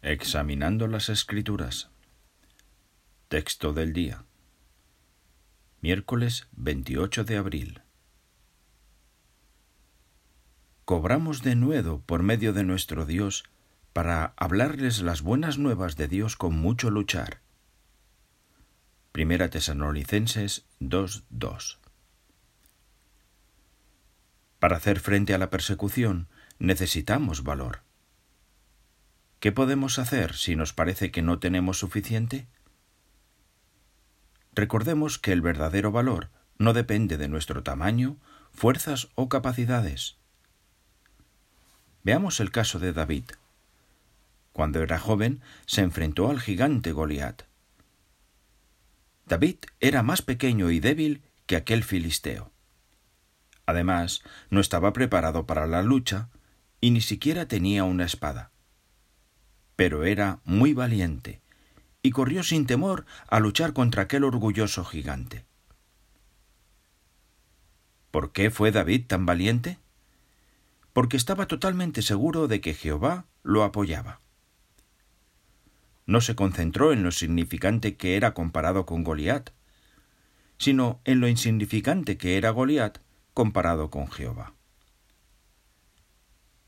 Examinando las Escrituras. Texto del día. Miércoles 28 de abril. Cobramos de nuevo por medio de nuestro Dios para hablarles las buenas nuevas de Dios con mucho luchar. Primera Tesanolicenses 2.2. Para hacer frente a la persecución necesitamos valor. ¿Qué podemos hacer si nos parece que no tenemos suficiente? Recordemos que el verdadero valor no depende de nuestro tamaño, fuerzas o capacidades. Veamos el caso de David. Cuando era joven, se enfrentó al gigante Goliat. David era más pequeño y débil que aquel filisteo. Además, no estaba preparado para la lucha y ni siquiera tenía una espada pero era muy valiente, y corrió sin temor a luchar contra aquel orgulloso gigante. ¿Por qué fue David tan valiente? Porque estaba totalmente seguro de que Jehová lo apoyaba. No se concentró en lo significante que era comparado con Goliat, sino en lo insignificante que era Goliat comparado con Jehová.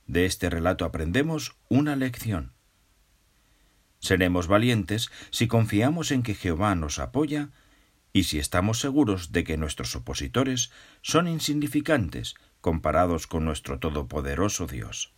De este relato aprendemos una lección. Seremos valientes si confiamos en que Jehová nos apoya y si estamos seguros de que nuestros opositores son insignificantes comparados con nuestro todopoderoso Dios.